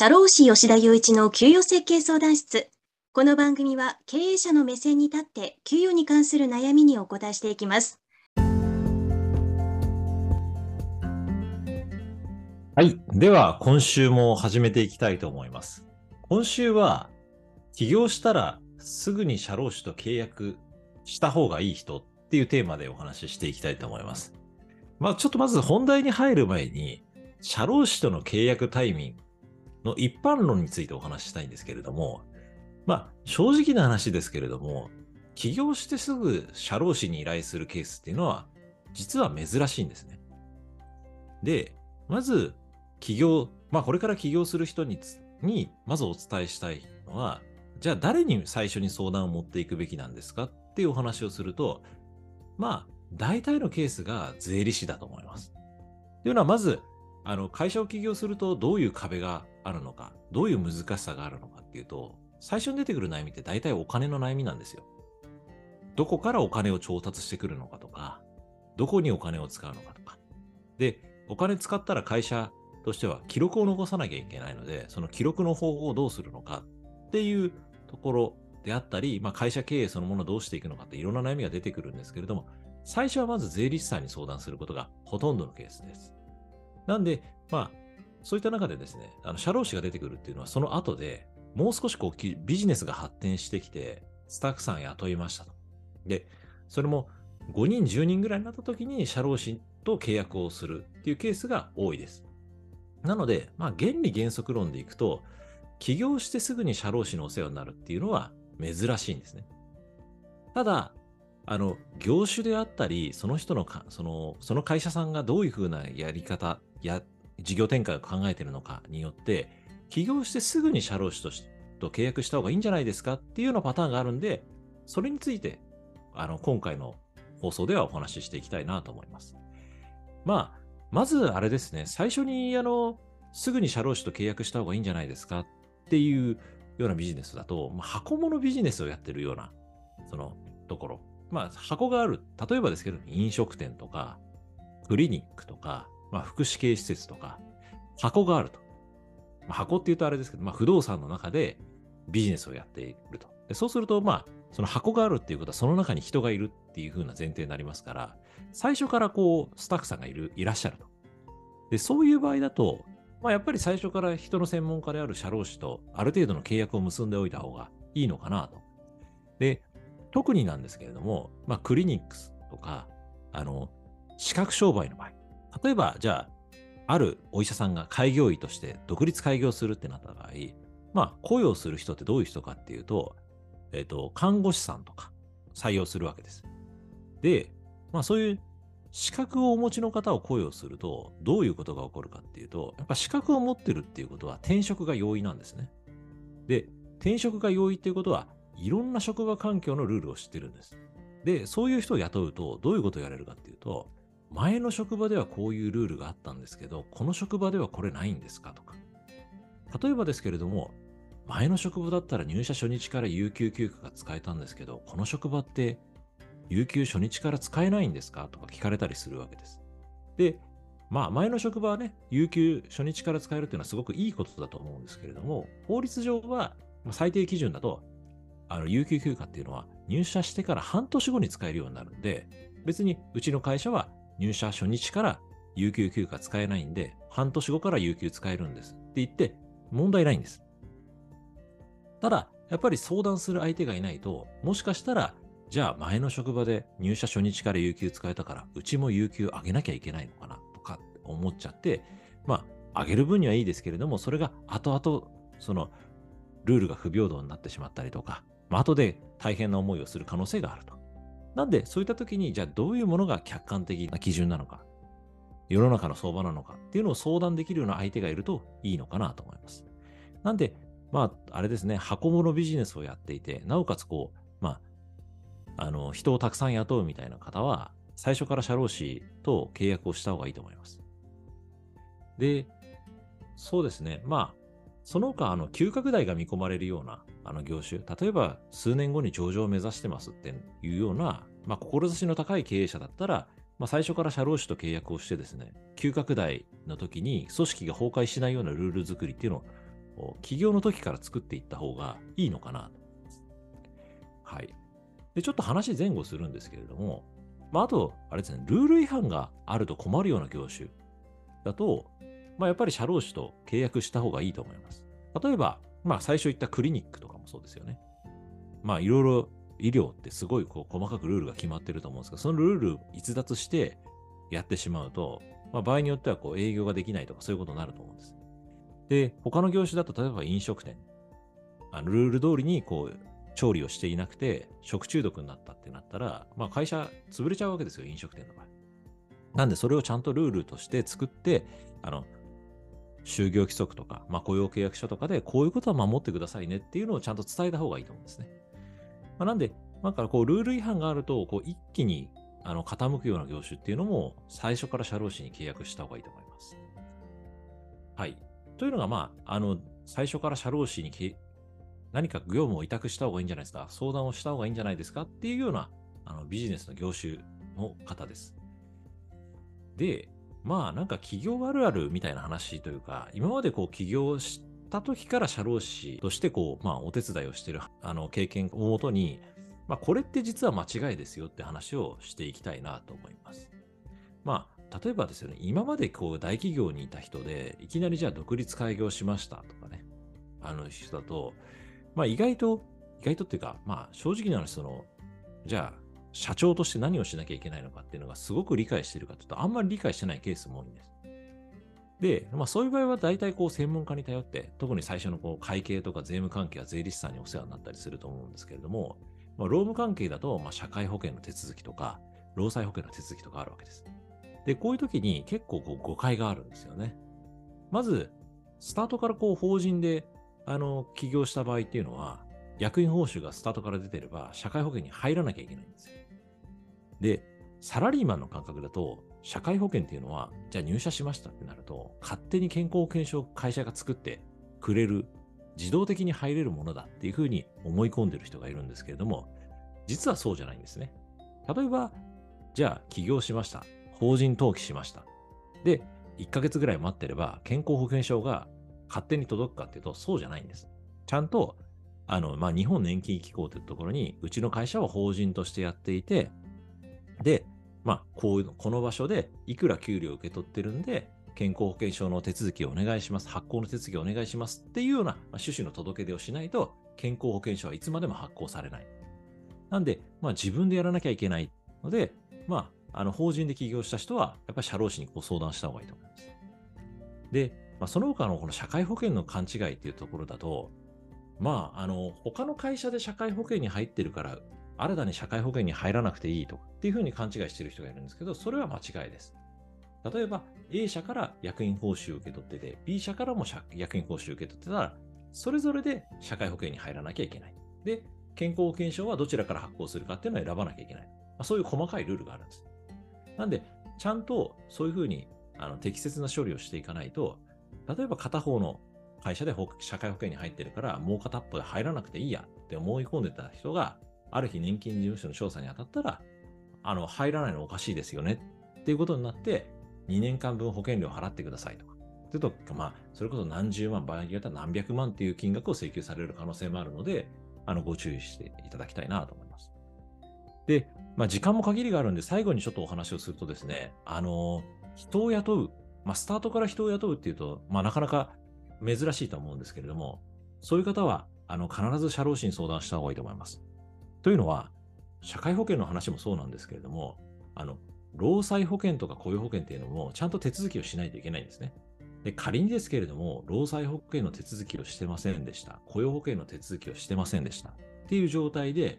社労士吉田雄一の給与設計相談室。この番組は経営者の目線に立って給与に関する悩みにお答えしていきます。はい。では、今週も始めていきたいと思います。今週は、起業したらすぐに社労士と契約した方がいい人っていうテーマでお話ししていきたいと思います。まあ、ちょっとまず本題に入る前に、社労士との契約タイミングの一般論についてお話ししたいんですけれども、まあ、正直な話ですけれども、起業してすぐ社労士に依頼するケースっていうのは、実は珍しいんですね。で、まず、起業、まあ、これから起業する人にに、まずお伝えしたいのは、じゃあ誰に最初に相談を持っていくべきなんですかっていうお話をすると、まあ、大体のケースが税理士だと思います。というのは、まず、あの会社を起業するとどういう壁があるのか、どういう難しさがあるのかっていうと、最初に出てくる悩みって大体お金の悩みなんですよ。どこからお金を調達してくるのかとか、どこにお金を使うのかとか。で、お金使ったら会社としては記録を残さなきゃいけないので、その記録の方法をどうするのかっていうところであったり、まあ、会社経営そのものをどうしていくのかっていろんな悩みが出てくるんですけれども、最初はまず税理士さんに相談することがほとんどのケースです。なんで、まあ、そういった中でですね、あの社労士が出てくるっていうのは、その後でもう少しこうビジネスが発展してきて、スタッフさん雇いましたと。で、それも5人、10人ぐらいになった時に社労士と契約をするっていうケースが多いです。なので、まあ、原理原則論でいくと、起業してすぐに社労士のお世話になるっていうのは珍しいんですね。ただ、あの、業種であったり、その人のか、その、その会社さんがどういうふうなやり方、や、事業展開を考えているのかによって、起業してすぐに社労士としと契約した方がいいんじゃないですかっていうようなパターンがあるんで、それについて、あの、今回の放送ではお話ししていきたいなと思います。まあ、まずあれですね、最初に、あの、すぐに社労士と契約した方がいいんじゃないですかっていうようなビジネスだと、まあ、箱物ビジネスをやってるような、そのところ。まあ、箱がある。例えばですけど、飲食店とか、クリニックとか、まあ、福祉系施設とか、箱があると。まあ、箱って言うとあれですけど、まあ、不動産の中でビジネスをやっていると。でそうすると、まあ、その箱があるっていうことは、その中に人がいるっていう風な前提になりますから、最初からこう、スタッフさんがいる、いらっしゃると。で、そういう場合だと、まあ、やっぱり最初から人の専門家である社労士とある程度の契約を結んでおいた方がいいのかなと。で、特になんですけれども、まあ、クリニックスとか、あの、資格商売の場合、例えば、じゃあ、あるお医者さんが開業医として独立開業するってなった場合、まあ、雇用する人ってどういう人かっていうと、えっ、ー、と、看護師さんとか採用するわけです。で、まあ、そういう資格をお持ちの方を雇用すると、どういうことが起こるかっていうと、やっぱ資格を持ってるっていうことは転職が容易なんですね。で、転職が容易っていうことは、いろんな職場環境のルールを知ってるんです。で、そういう人を雇うと、どういうことをやれるかっていうと、前の職場ではこういうルールがあったんですけど、この職場ではこれないんですかとか。例えばですけれども、前の職場だったら入社初日から有給休暇が使えたんですけど、この職場って有給初日から使えないんですかとか聞かれたりするわけです。で、まあ前の職場はね、有給初日から使えるっていうのはすごくいいことだと思うんですけれども、法律上は最低基準だと、あの有給休暇っていうのは入社してから半年後に使えるようになるんで、別にうちの会社は入社初日から有給休暇使えないんで、半年後から有給使えるんですって言って、問題ないんです。ただ、やっぱり相談する相手がいないと、もしかしたら、じゃあ前の職場で入社初日から有給使えたから、うちも有給上げなきゃいけないのかなとか思っちゃって、まあ、上げる分にはいいですけれども、それが後々、その、ルールが不平等になってしまったりとか、まあ、後で大変な思いをする可能性があると。なんで、そういった時に、じゃあどういうものが客観的な基準なのか、世の中の相場なのかっていうのを相談できるような相手がいるといいのかなと思います。なんで、まあ、あれですね、箱物ビジネスをやっていて、なおかつこう、まあ、あの、人をたくさん雇うみたいな方は、最初から社労士と契約をした方がいいと思います。で、そうですね、まあ、その他、あの、急拡大が見込まれるような、あの業種、例えば数年後に上場を目指してますっていうような、まあ、志の高い経営者だったら、まあ、最初から社労士と契約をしてですね、急拡大の時に組織が崩壊しないようなルール作りっていうのを起業の時から作っていった方がいいのかなと。はい。で、ちょっと話前後するんですけれども、まあ、あと、あれですね、ルール違反があると困るような業種だと、まあ、やっぱり社労士と契約した方がいいと思います。例えば、まあ、最初言ったクリニックとかもそうですよね。まあ、いろいろ医療ってすごいこう細かくルールが決まってると思うんですけど、そのルール逸脱してやってしまうと、まあ、場合によってはこう営業ができないとかそういうことになると思うんです。で、他の業種だと例えば飲食店。あのルール通りにこう調理をしていなくて食中毒になったってなったら、まあ、会社潰れちゃうわけですよ、飲食店の場合。なんでそれをちゃんとルールとして作って、あの、就業規則とか、まあ、雇用契約書とかでこういうことは守ってくださいねっていうのをちゃんと伝えた方がいいと思うんですね。まあ、なんで、なんかこうルール違反があると、こう一気にあの傾くような業種っていうのも最初から社労士に契約した方がいいと思います。はい。というのが、まあ、あの、最初から社労士に何か業務を委託した方がいいんじゃないですか、相談をした方がいいんじゃないですかっていうようなあのビジネスの業種の方です。で、まあなんか企業あるあるみたいな話というか、今までこう起業した時から社労士としてこう、まあお手伝いをしてるあの経験をもとに、まあこれって実は間違いですよって話をしていきたいなと思います。まあ例えばですよね、今までこう大企業にいた人で、いきなりじゃあ独立開業しましたとかね、あの人だと、まあ意外と、意外とっていうか、まあ正直な話、その、じゃあ、社長として何をしなきゃいけないのかっていうのがすごく理解しているかというと、あんまり理解してないケースも多いんです。で、まあそういう場合は大体こう専門家に頼って、特に最初のこう会計とか税務関係は税理士さんにお世話になったりすると思うんですけれども、まあ、労務関係だと、まあ、社会保険の手続きとか、労災保険の手続きとかあるわけです。で、こういう時に結構こう誤解があるんですよね。まず、スタートからこう法人であの、起業した場合っていうのは、役員報酬がスタートから出てれば、社会保険に入らなきゃいけないんですよ。で、サラリーマンの感覚だと、社会保険っていうのは、じゃあ入社しましたってなると、勝手に健康保険証を会社が作ってくれる、自動的に入れるものだっていうふうに思い込んでる人がいるんですけれども、実はそうじゃないんですね。例えば、じゃあ起業しました。法人登記しました。で、1ヶ月ぐらい待ってれば、健康保険証が勝手に届くかっていうと、そうじゃないんです。ちゃんと、あの、まあ、日本年金機構というところに、うちの会社は法人としてやっていて、で、まあ、こういうの、この場所でいくら給料を受け取ってるんで、健康保険証の手続きをお願いします。発行の手続きをお願いしますっていうような、ま、趣旨の届け出をしないと、健康保険証はいつまでも発行されない。なんで、まあ、自分でやらなきゃいけないので、まあ、あの法人で起業した人は、やっぱり社労士にご相談した方がいいと思います。で、まあ、その他のこの社会保険の勘違いっていうところだと、まあ、あの、他の会社で社会保険に入ってるから、新たに社会保険に入らなくていいとかっていうふうに勘違いしてる人がいるんですけど、それは間違いです。例えば、A 社から役員報酬を受け取ってて、B 社からも役員報酬を受け取ってたら、それぞれで社会保険に入らなきゃいけない。で、健康保険証はどちらから発行するかっていうのを選ばなきゃいけない。ま、そういう細かいルールがあるんです。なんで、ちゃんとそういうふうにあの適切な処理をしていかないと、例えば片方の会社で社会保険に入ってるから、もう片っぽで入らなくていいやって思い込んでた人が、ある日年金事務所の調査に当たったら、あの、入らないのおかしいですよねっていうことになって、2年間分保険料払ってくださいとか。というと、まあ、それこそ何十万、場合によっては何百万っていう金額を請求される可能性もあるので、あの、ご注意していただきたいなと思います。で、まあ、時間も限りがあるんで、最後にちょっとお話をするとですね、あの、人を雇うまあ、スタートから人を雇うっていうと、まあ、なかなか珍しいと思うんですけれども、そういう方は、あの、必ず社労士に相談した方がいいと思います。というのは、社会保険の話もそうなんですけれども、あの、労災保険とか雇用保険っていうのも、ちゃんと手続きをしないといけないんですね。で、仮にですけれども、労災保険の手続きをしてませんでした。雇用保険の手続きをしてませんでした。っていう状態で、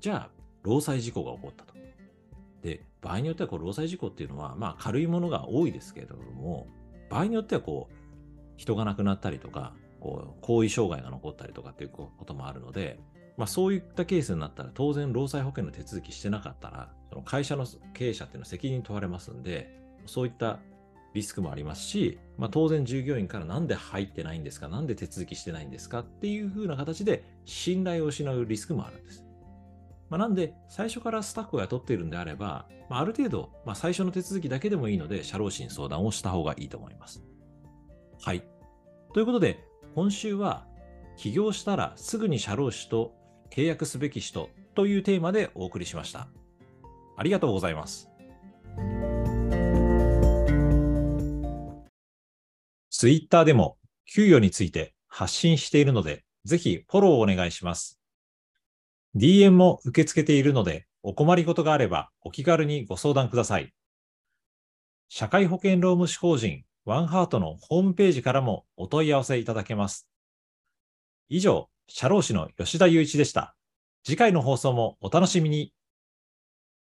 じゃあ、労災事故が起こったと。で、場合によってはこう労災事故っていうのは、まあ軽いものが多いですけれども、場合によってはこう、人が亡くなったりとか、こう、後遺障害が残ったりとかっていうこともあるので、まあそういったケースになったら当然労災保険の手続きしてなかったら、その会社の経営者っていうのは責任問われますんで、そういったリスクもありますし、まあ当然従業員からなんで入ってないんですか、なんで手続きしてないんですかっていう風な形で信頼を失うリスクもあるんです。まあ、なんで、最初からスタッフを雇っているんであれば、まあ、ある程度、まあ、最初の手続きだけでもいいので、社労士に相談をした方がいいと思います。はい。ということで、今週は起業したらすぐに社労士と契約すべき人というテーマでお送りしました。ありがとうございます。ツイッターでも給与について発信しているので、ぜひフォローをお願いします。DM も受け付けているので、お困りごとがあればお気軽にご相談ください。社会保険労務士法人ワンハートのホームページからもお問い合わせいただけます。以上、社労士の吉田祐一でした。次回の放送もお楽しみに。